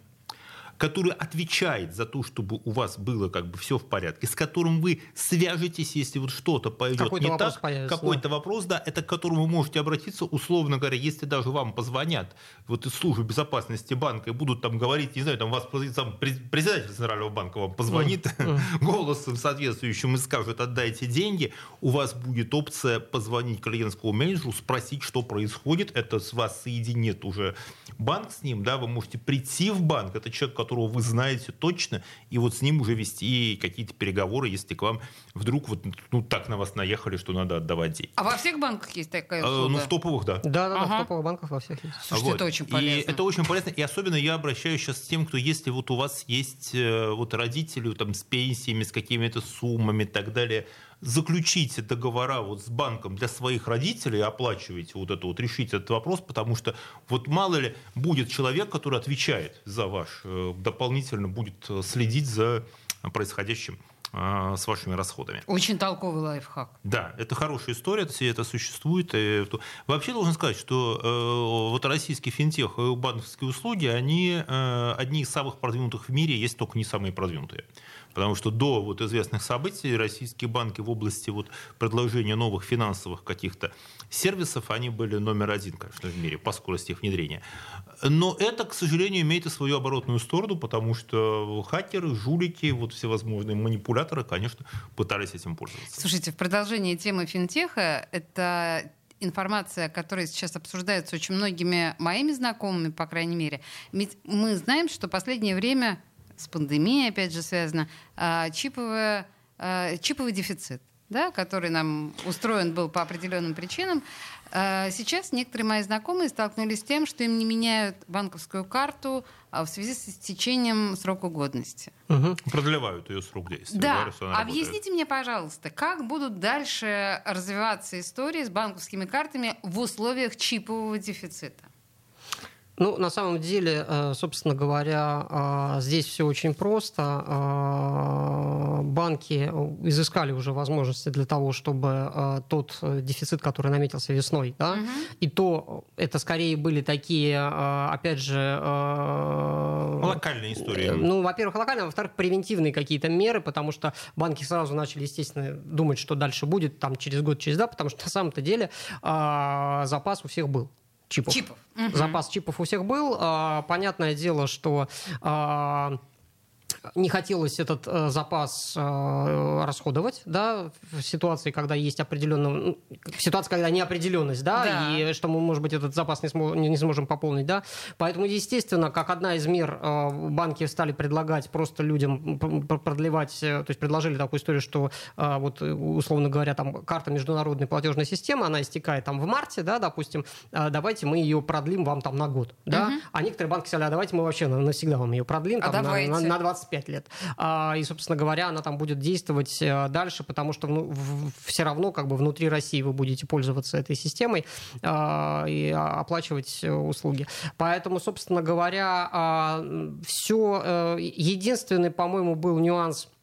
который отвечает за то, чтобы у вас было как бы все в порядке, с которым вы свяжетесь, если вот что-то пойдет Какой-то не так, появится, какой-то вопрос, да, это к которому вы можете обратиться, условно говоря, если даже вам позвонят вот из службы безопасности банка и будут там говорить, не знаю, там вас там, председатель Центрального банка вам позвонит голосом соответствующим и скажет, отдайте деньги, у вас будет опция позвонить клиентскому менеджеру, спросить, что происходит, это с вас соединит уже банк с ним, да, вы можете прийти в банк, это человек, которого вы знаете точно, и вот с ним уже вести какие-то переговоры, если к вам вдруг вот ну так на вас наехали, что надо отдавать деньги. А во всех банках есть такая Э, услуга? Ну, в топовых, да. Да, да, да, Ага. в топовых банках во всех есть. Слушайте, Вот. это очень И полезно. это очень полезно. И особенно я обращаюсь сейчас к тем, кто, если вот у вас есть э, вот родители там, с пенсиями, с какими-то суммами и так далее, заключите договора вот с банком для своих родителей, оплачивайте вот это вот, решите этот вопрос, потому что вот мало ли будет человек, который отвечает за ваш, э, дополнительно будет э, следить за происходящим э, с вашими расходами. Очень толковый лайфхак. Да, это хорошая история, это, это существует. И Вообще должен сказать, что э, вот российский финтех и банковские услуги, они э, одни из самых продвинутых в мире, есть только не самые продвинутые. Потому что до вот известных событий российские банки в области вот предложения новых финансовых каких-то сервисов, они были номер один, конечно, в мире по скорости их внедрения. Но это, к сожалению, имеет и свою оборотную сторону, потому что хакеры, жулики, вот всевозможные манипуляторы, конечно, пытались этим пользоваться. Слушайте, в продолжении темы финтеха, это информация, которая сейчас обсуждается очень многими моими знакомыми, по крайней мере. Ведь мы знаем, что последнее время с пандемией, опять же, связано, а, чиповая, а, чиповый дефицит, да, который нам устроен был по определенным причинам. А, Сейчас некоторые мои знакомые столкнулись с тем, что им не меняют банковскую карту в связи с истечением срока годности. Мгм. Продлевают ее срок действия. Да, работает. объясните мне, пожалуйста, как будут дальше развиваться истории с банковскими картами в условиях чипового дефицита? Ну, на самом деле, э, собственно говоря, э, здесь все очень просто. Э, Банки изыскали уже возможности для того, чтобы тот дефицит, который наметился весной, да, и то это скорее были такие, опять же... Локальные истории. Ну, во-первых, локально, а во-вторых, превентивные какие-то меры, потому что банки сразу начали, естественно, думать, что дальше будет, там, через год, через два, потому что на самом-то деле запас у всех был. Чипов. Чипов. Мгм. Запас чипов у всех был. А, Понятное дело, что а, не хотелось этот э, запас э, расходовать, да, в ситуации, когда есть определенная, ну, в ситуации, когда неопределенность, да, Да. и что мы, может быть, этот запас не, смо- не- не сможем пополнить, да. Поэтому, естественно, как одна из мер э, банки стали предлагать просто людям продлевать, э, то есть предложили такую историю, что э, вот, условно говоря, там карта международной платежной системы, она истекает там в марте, да, допустим, э, давайте мы ее продлим вам там на год, да. А некоторые банки сказали, а давайте мы вообще на- навсегда вам ее продлим А там, на- давайте. на, на 25 лет. А, и, собственно говоря, она там будет действовать э, дальше, потому что ну, все равно как бы внутри России вы будете пользоваться этой системой а, и а, оплачивать э, услуги. Поэтому, собственно говоря, все... Единственный, по-моему, был нюанс Э,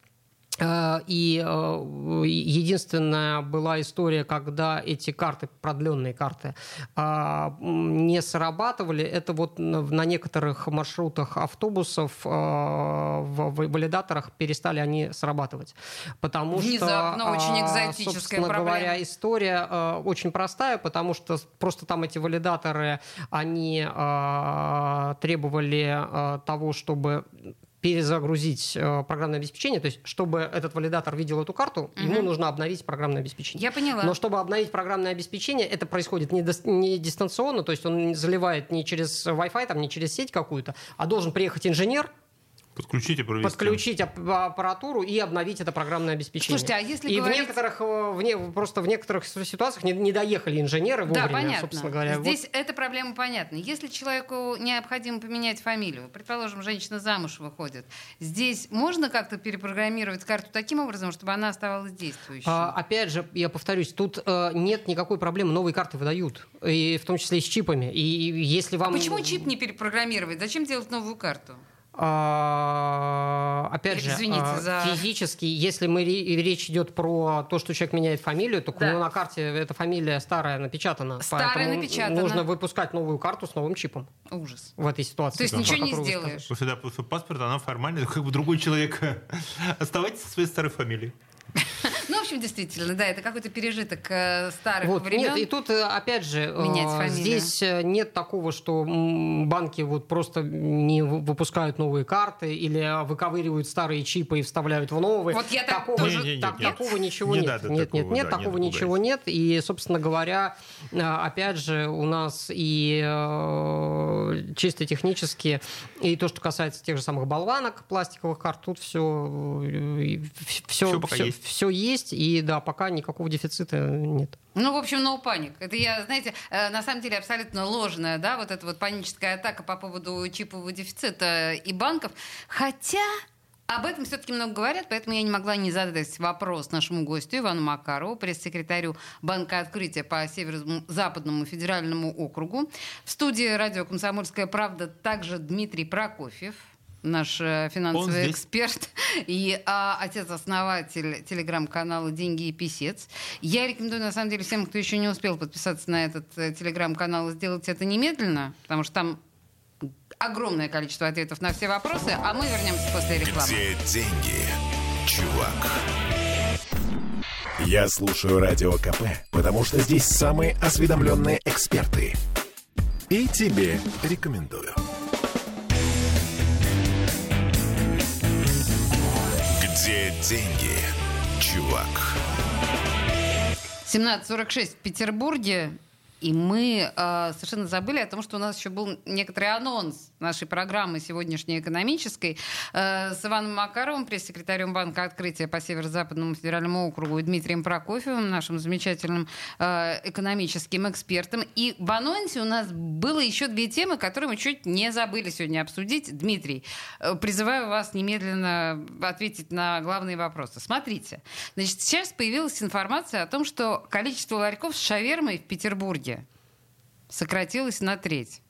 И э, единственная была история, когда эти карты, продленные карты, а, не срабатывали. Это вот на некоторых маршрутах автобусов э, в валидаторах перестали они срабатывать. Потому Внезапно, что, очень а, экзотическая собственно проблема. говоря, история э, очень простая, потому что просто там эти валидаторы, они э, требовали э, того, чтобы перезагрузить э, программное обеспечение, то есть чтобы этот валидатор видел эту карту, ему нужно обновить программное обеспечение. Я поняла. Но чтобы обновить программное обеспечение, это происходит не, дос- не дистанционно, то есть он заливает не через Wi-Fi, там, не через сеть какую-то, а должен приехать инженер, Провести. подключить ап- аппаратуру и обновить это программное обеспечение. Слушайте, а если и говорить- в некоторых, э, в не- просто в некоторых ситуациях не, не доехали инженеры Да, вовремя, понятно. собственно говоря. Вот. Здесь эта проблема понятна. Если человеку необходимо поменять фамилию, предположим, женщина замуж выходит, здесь можно как-то перепрограммировать карту таким образом, чтобы она оставалась действующей? А, опять же, я повторюсь, тут э, нет никакой проблемы, новые карты выдают, и в том числе и с чипами. И, и если вам... А Почему чип не перепрограммировать? Зачем делать новую карту? А, опять же, Извините а, за- физически, если мы ре- речь идет про то, что человек меняет фамилию, то у Да. него на карте эта фамилия старая напечатана. Старая напечатана. Нужно выпускать новую карту с новым чипом Ужас. в этой ситуации. То есть про ничего не которую вы сделаешь. сказали. Потому что, да, потому что паспорт, она формально как бы другой человек. Оставайтесь со своей старой фамилией. Ну, общем, действительно, да, это какой-то пережиток э, старых Вот, времен. нет, и тут, э, опять же, э, здесь нет такого, что банки вот просто не вы- выпускают новые карты или выковыривают старые чипы и вставляют в новые. Вот я так такого, тоже- Не, не, не, так- нет. такого ничего Не нет. надо нет, такого, нет, нет, да, такого нет, ничего нет. И, собственно говоря, опять же, у нас и э, чисто технически, и то, что касается тех же самых болванок, пластиковых карт, тут все, все, все, есть. все есть, и да, пока никакого дефицита нет. Ну, в общем, no panic. Это я, знаете, э, на самом деле абсолютно ложная, да, вот эта вот паническая атака по поводу чипового дефицита и банков. Хотя об этом все-таки много говорят, поэтому я не могла не задать вопрос нашему гостю Ивану Макарову, пресс-секретарю Банка открытия по Северо-Западному федеральному округу. В студии радио «Комсомольская правда» также Дмитрий Прокофьев, наш э, финансовый эксперт и а, отец-основатель телеграм-канала «Деньги и писец». Я рекомендую, на самом деле, всем, кто еще не успел подписаться на этот э, телеграм-канал, сделать это немедленно, потому что там огромное количество ответов на все вопросы, а мы вернемся после рекламы. Где деньги, чувак? Я слушаю Радио КП, потому что здесь самые осведомленные эксперты. И тебе рекомендую. Где деньги, чувак? 17.46 в Петербурге. И мы э, совершенно забыли о том, что у нас еще был некоторый анонс нашей программы сегодняшней экономической э, с Иваном Макаровым, пресс-секретарем Банка открытия по Северо-Западному федеральному округу, и Дмитрием Прокофьевым, нашим замечательным э, экономическим экспертом. И в анонсе у нас было еще две темы, которые мы чуть не забыли сегодня обсудить. Дмитрий, э, призываю вас немедленно ответить на главные вопросы. Смотрите, значит, сейчас появилась информация о том, что количество ларьков с шавермой в Петербурге сократилось на треть.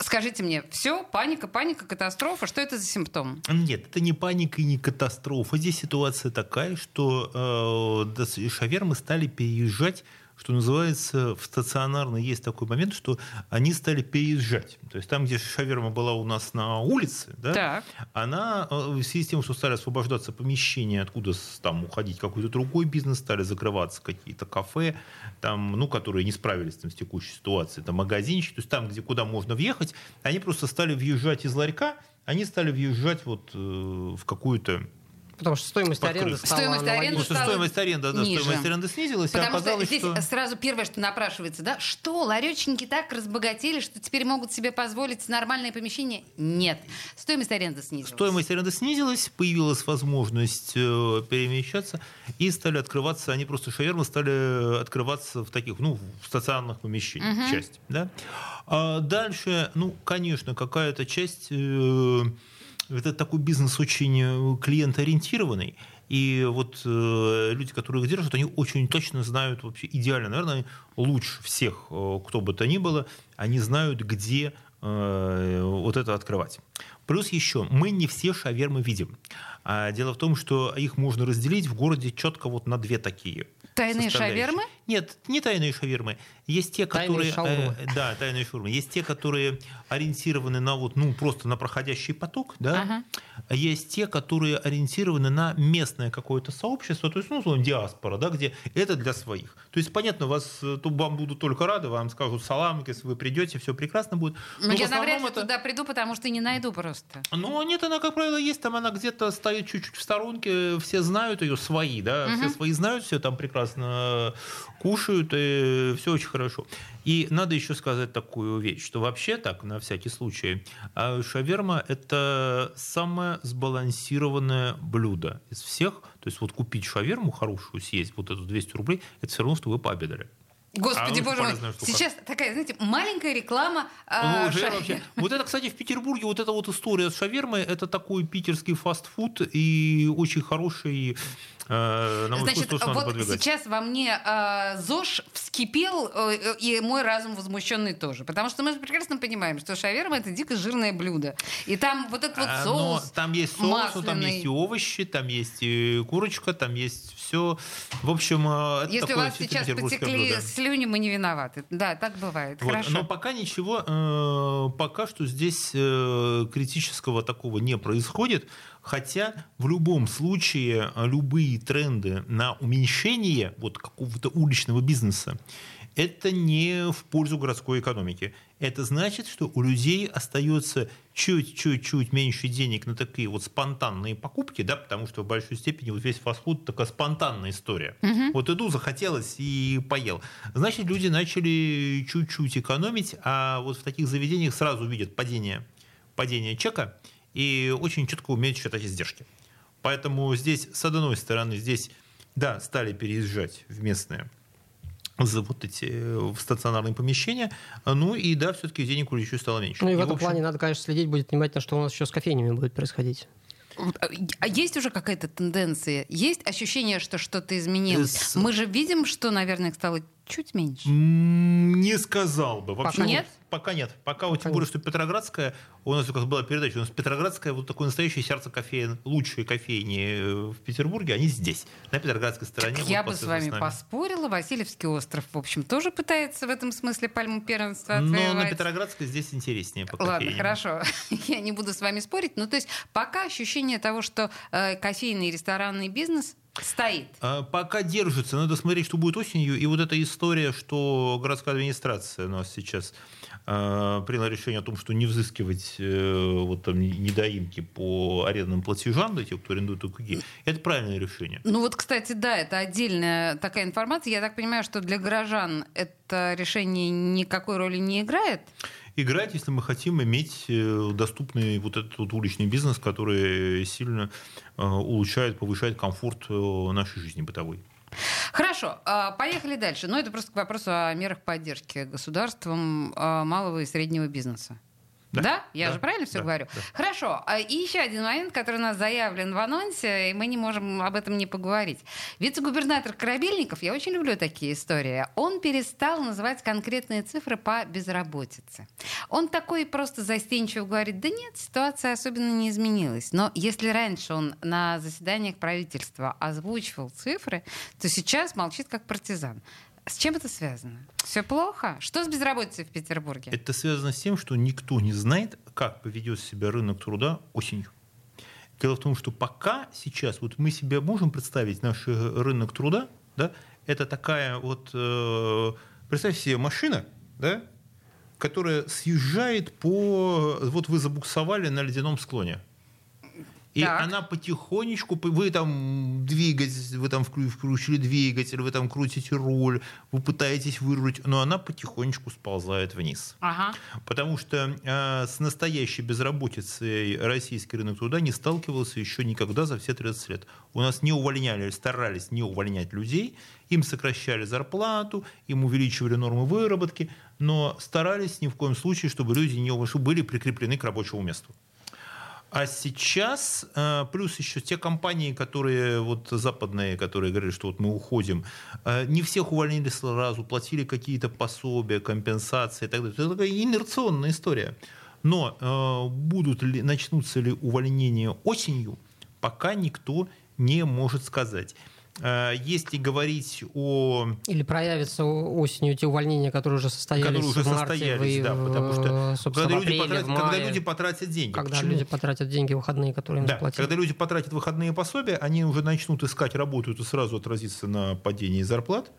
Скажите мне, все, паника, паника, катастрофа, что это за симптом? Нет, это не паника и не катастрофа. Здесь ситуация такая, что э, шавермы стали переезжать, что называется, в стационарный есть такой момент, что они стали переезжать. То есть там, где шаверма была у нас на улице, да, Так. она э, в связи с тем, что стали освобождаться помещения, откуда там уходить какой-то другой бизнес, стали закрываться какие-то кафе, там, ну, которые не справились там, с текущей ситуацией, там магазинчики, то есть там, где куда можно въехать, они просто стали въезжать из ларька, они стали въезжать вот э, в какую-то Потому что стоимость Подкрыто. аренды стала Стоимость аренды Потому что стало стоимость аренды, да, ниже. стоимость аренды снизилась, и Потому что здесь что... сразу первое, что напрашивается, да, что ларечники так разбогатели, что теперь могут себе позволить нормальное помещение? Нет. Стоимость аренды снизилась. Стоимость аренды снизилась, появилась возможность э, перемещаться, и стали открываться, они просто шавермы стали открываться в таких, ну, в стационарных помещениях, Мгм. часть, да. А дальше, ну, конечно, какая-то часть, э, это такой бизнес очень э, клиентоориентированный, и вот э, люди, которые их держат, они очень точно знают вообще идеально, наверное, лучше всех, э, кто бы то ни было, они знают, где э, вот это открывать. Плюс еще, мы не все шавермы видим. А дело в том, что их можно разделить в городе четко вот на две такие. Тайные шавермы? Нет, не тайные шавермы. Есть те, которые... э, да, тайные шаурмы. Есть те, которые ориентированы на вот, ну, просто на проходящий поток, да. Ага. Есть те, которые ориентированы на местное какое-то сообщество, то есть, ну, условно, диаспора, да, где это для своих. То есть, понятно, вас, э, то вам будут только рады, вам скажут салам, если вы придете, все прекрасно будет. Ну, Но я навряд ли это- туда приду, потому что не найду просто. ну, нет, она, как правило, есть, там она где-то стоит чуть-чуть в сторонке, все знают ее, свои, да, все свои знают, все там прекрасно кушают, и все очень хорошо. И надо еще сказать такую вещь, что вообще так, на всякий случай, а шаверма – это самое сбалансированное блюдо из всех. То есть вот купить шаверму хорошую, съесть вот эту 200 рублей, это все равно, что вы пообедали. Господи, А, боже мой. Сейчас такая, знаете, маленькая реклама. Ну, а, уже шавермы. вообще. Вот это, кстати, в Петербурге, вот эта вот история с шавермой, это такой питерский фастфуд и очень хороший, э, на мой вкус, Значит, надо вот сейчас во мне э, ЗОЖ вскипел, э, и мой разум возмущенный тоже. Потому что мы же прекрасно понимаем, что шаверма это дико жирное блюдо. И там вот этот вот А, но соус. там есть соус, но там масляный. есть и овощи, там есть и курочка, там есть все. В общем, э, это Если у такое вас чисто сейчас потекли блюдо. слюни, мы не виноваты. Да, так бывает. Вот. Хорошо. Но пока ничего, э, пока что здесь э, критического такого не происходит. Хотя в любом случае любые тренды на уменьшение вот какого-то уличного бизнеса это не в пользу городской экономики. Это значит, что у людей остается чуть-чуть-чуть меньше денег на такие вот спонтанные покупки, да, потому что в большой степени вот весь фастфуд такая спонтанная история. Вот иду, захотелось и поел. Значит, люди начали чуть-чуть экономить, а вот в таких заведениях сразу видят падение, падение чека и очень четко умеют считать издержки. Поэтому здесь, с одной стороны, здесь, да, стали переезжать в местные за вот эти э, в стационарные помещения. Ну и да, все-таки денег у людей стало меньше. Ну и в И, этом общем, плане надо, конечно, следить будет внимательно, что у нас еще с кофейнями будет происходить. А есть уже какая-то тенденция? Есть ощущение, что что-то изменилось? С- Мы же видим, что, наверное, стало чуть меньше. Не сказал бы. Вообще, Пока нет? Пока нет. Пока, вот, Пока тем более, что Петроградская, у нас как была передача, у нас Петроградская, вот такое настоящее сердце кофеин, лучшие кофейни э, в Петербурге, они здесь, на Петроградской стороне. Так вот я бы с вами нами. поспорила. Васильевский остров, в общем, тоже пытается в этом смысле пальму первенства Но на отвоевать. Петроградской здесь интереснее по Ладно, кофейням. хорошо. Я не буду с вами спорить. Ну, то есть пока ощущение того, что э, кофейный и ресторанный бизнес стоит. А, Пока держится, надо смотреть, что будет осенью. И вот эта история, что городская администрация у нас сейчас э, приняла решение о том, что не взыскивать э, вот там недоимки по арендным платежам для тех, кто арендует УКГ, это правильное решение. Ну вот, кстати, да, это отдельная такая информация. Я так понимаю, что для горожан это решение никакой роли не играет. Играть, если мы хотим иметь э, доступный вот этот вот уличный бизнес, который сильно э, улучшает, повышает комфорт э, нашей жизни бытовой. Хорошо, а, поехали дальше. Ну, это просто к вопросу о мерах поддержки государством а, малого и среднего бизнеса. Да? Да. Я Да. же правильно все Да. говорю? Да. Хорошо. А, И еще один момент, который у нас заявлен в анонсе, и мы не можем об этом не поговорить. Вице-губернатор Корабельников, я очень люблю такие истории, он перестал называть конкретные цифры по безработице. Он такой просто застенчиво говорит, да нет, ситуация особенно не изменилась. Но если раньше он на заседаниях правительства озвучивал цифры, то сейчас молчит как партизан. С чем это связано? Все плохо? Что с безработицей в Петербурге? Это связано с тем, что никто не знает, как поведет себя рынок труда осенью. Дело в том, что пока сейчас вот мы себе можем представить наш э, рынок труда, да, это такая вот, э, представьте себе машина, да, которая съезжает по, вот вы забуксовали на ледяном склоне. И Так. она потихонечку, вы там двигатель, вы там вклю- вкручили двигатель, вы там крутите руль, вы пытаетесь вырулить, но она потихонечку сползает вниз. Ага. Потому что э, с настоящей безработицей российский рынок труда не сталкивался еще никогда за все 30 лет. У нас не увольняли, старались не увольнять людей, им сокращали зарплату, им увеличивали нормы выработки, но старались ни в коем случае, чтобы люди не чтобы были прикреплены к рабочему месту. А сейчас, э, плюс еще те компании, которые вот западные, которые говорили, что вот мы уходим, э, не всех увольнили сразу, платили какие-то пособия, компенсации и так далее. Это такая инерционная история. Но э, будут ли, начнутся ли увольнения осенью, пока никто не может сказать. Э, Если говорить о Или проявятся о- осенью те увольнения, которые уже состоялись которые уже в марте, состоялись, в- да, потому что собственно, когда люди, апреле, потратят, в когда мае, люди потратят деньги. когда Почему? люди потратят деньги выходные, которые им Да, заплатили. когда люди потратят выходные пособия, они уже начнут искать работу, это сразу отразится на падении зарплат.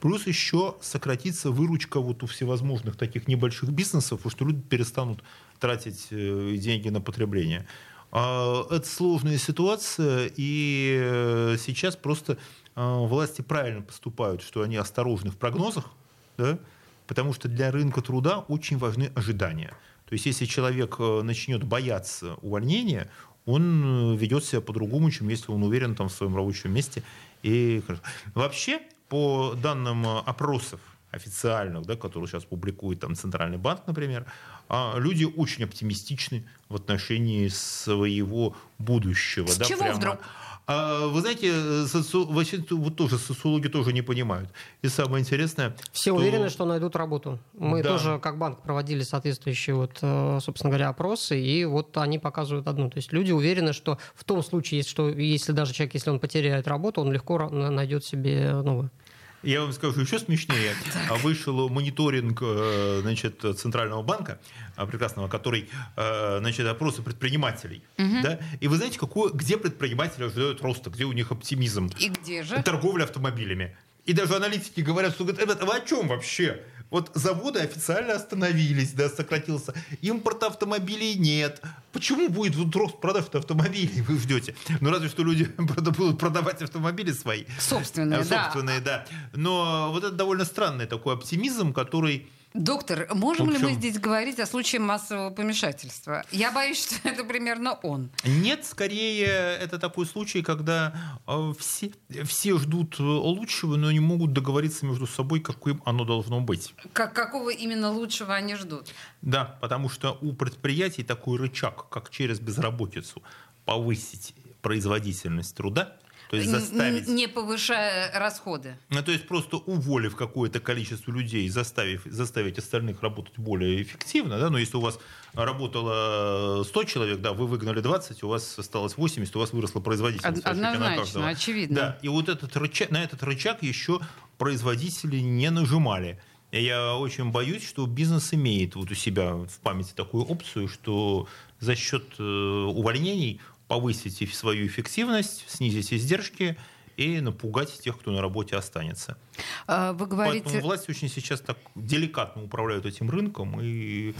Плюс еще сократится выручка вот у всевозможных таких небольших бизнесов, потому что люди перестанут тратить э, деньги на потребление. А, Это сложная ситуация, и э, сейчас просто э, власти правильно поступают, что они осторожны в прогнозах, да, потому что для рынка труда очень важны ожидания. То есть если человек э, начнет бояться увольнения, он э, ведет себя по-другому, чем если он уверен там, в своем рабочем месте. И... Вообще, по данным опросов официальных, да, которые сейчас публикует там Центральный банк, например, а люди очень оптимистичны в отношении своего будущего. С да, чего прямо. вдруг? А, Вы знаете, соци... вообще вот тоже социологи тоже не понимают. И самое интересное, Все что- уверены, что найдут работу. Мы Да. тоже, как банк, проводили соответствующие, вот, э, собственно говоря, опросы, и вот они показывают одну. То есть люди уверены, что в том случае, если, что, если даже человек, если он потеряет работу, он легко найдет себе новую. Я вам скажу еще смешнее. А Вышел мониторинг э, значит, Центрального банка, а, прекрасного, который э, значит, опросы предпринимателей. Да? И вы знаете, какое, где предприниматели ожидают роста, где у них оптимизм? И где же? Торговля автомобилями. И даже аналитики говорят, что говорят, ребята, вы о чем вообще? Вот заводы официально остановились, да, сократился. Импорта автомобилей нет. Почему будет вот рост продаж автомобилей, вы ждете? Ну, разве что люди будут продавать автомобили свои. Собственные, Э, да. Собственные, да. Но вот это довольно странный такой оптимизм, который... Доктор, можем В ли мы общем- здесь говорить о случае массового помешательства? Я боюсь, что это примерно он. Нет, скорее, это такой случай, когда э, все, все ждут лучшего, но не могут договориться между собой, каким оно должно быть. Как, какого именно лучшего они ждут? Да, потому что у предприятий такой рычаг, как через безработицу повысить производительность труда, то есть заставить... Не повышая расходы. Ну, то есть просто уволив какое-то количество людей, заставив, заставить остальных работать более эффективно, да, но если у вас работало 100 человек, да, вы выгнали 20, у вас осталось 80, у вас выросла производительность. Од- однозначно, очевидно. Да, и вот этот рычаг, на этот рычаг еще производители не нажимали. Я очень боюсь, что бизнес имеет вот у себя в памяти такую опцию, что за счет э, увольнений повысить свою эффективность, снизить издержки и напугать тех, кто на работе останется. А, Вы говорите... Поэтому власти очень сейчас так деликатно управляют этим рынком и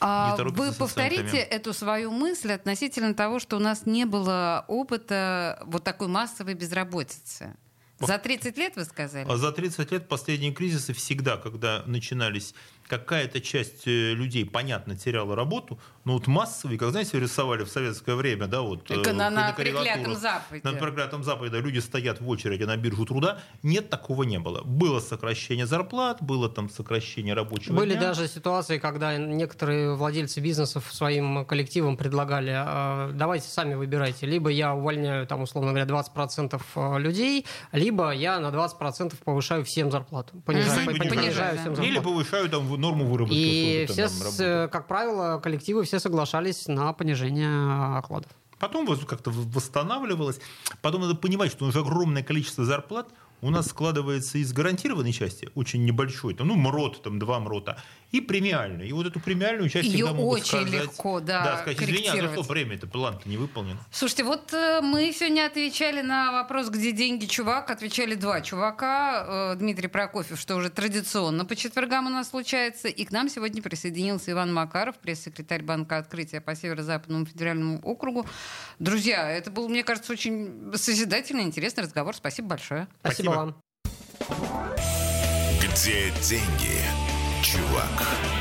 А не вы повторите эту свою мысль относительно того, что у нас не было опыта вот такой массовой безработицы. За 30 лет, вы сказали? А За 30 лет последние кризисы всегда, когда начинались, какая-то часть э, людей, понятно, теряла работу, но вот массовые, как, знаете, рисовали в советское время, да, вот... э, Только на, на карикатурах, преклятом Западе. На проклятом Западе да, люди стоят в очереди на биржу труда. Нет, такого не было. Было сокращение зарплат, было там сокращение рабочего Были дня. даже ситуации, когда некоторые владельцы бизнесов своим коллективам предлагали, «А, давайте сами выбирайте, либо я увольняю, там, условно говоря, 20% людей, либо я на 20% повышаю всем зарплату. Понижаю, понижаю Понижаю, всем да. Или зарплату. повышают там норму выработки. И все, с- работы. как правило, коллективы все соглашались на понижение окладов. Потом как-то восстанавливалось. Потом надо понимать, что уже огромное количество зарплат у нас складывается из гарантированной части, очень небольшой, там, ну, МРОТ, там, два МРОТа, и премиальной. И вот эту премиальную часть Её всегда могут очень сказать, легко, да, да, сказать, извини, а за что премия-то, план не выполнен. Слушайте, вот э, мы сегодня отвечали на вопрос, где деньги, чувак. Отвечали два чувака. Э, Дмитрий Прокофьев, что уже традиционно по четвергам у нас случается. И к нам сегодня присоединился Иван Макаров, пресс-секретарь Банка Открытия по Северо-Западному федеральному округу. Друзья, это был, мне кажется, очень созидательный, интересный разговор. Спасибо большое. Спасибо, Спасибо. вам. Где деньги, чувак?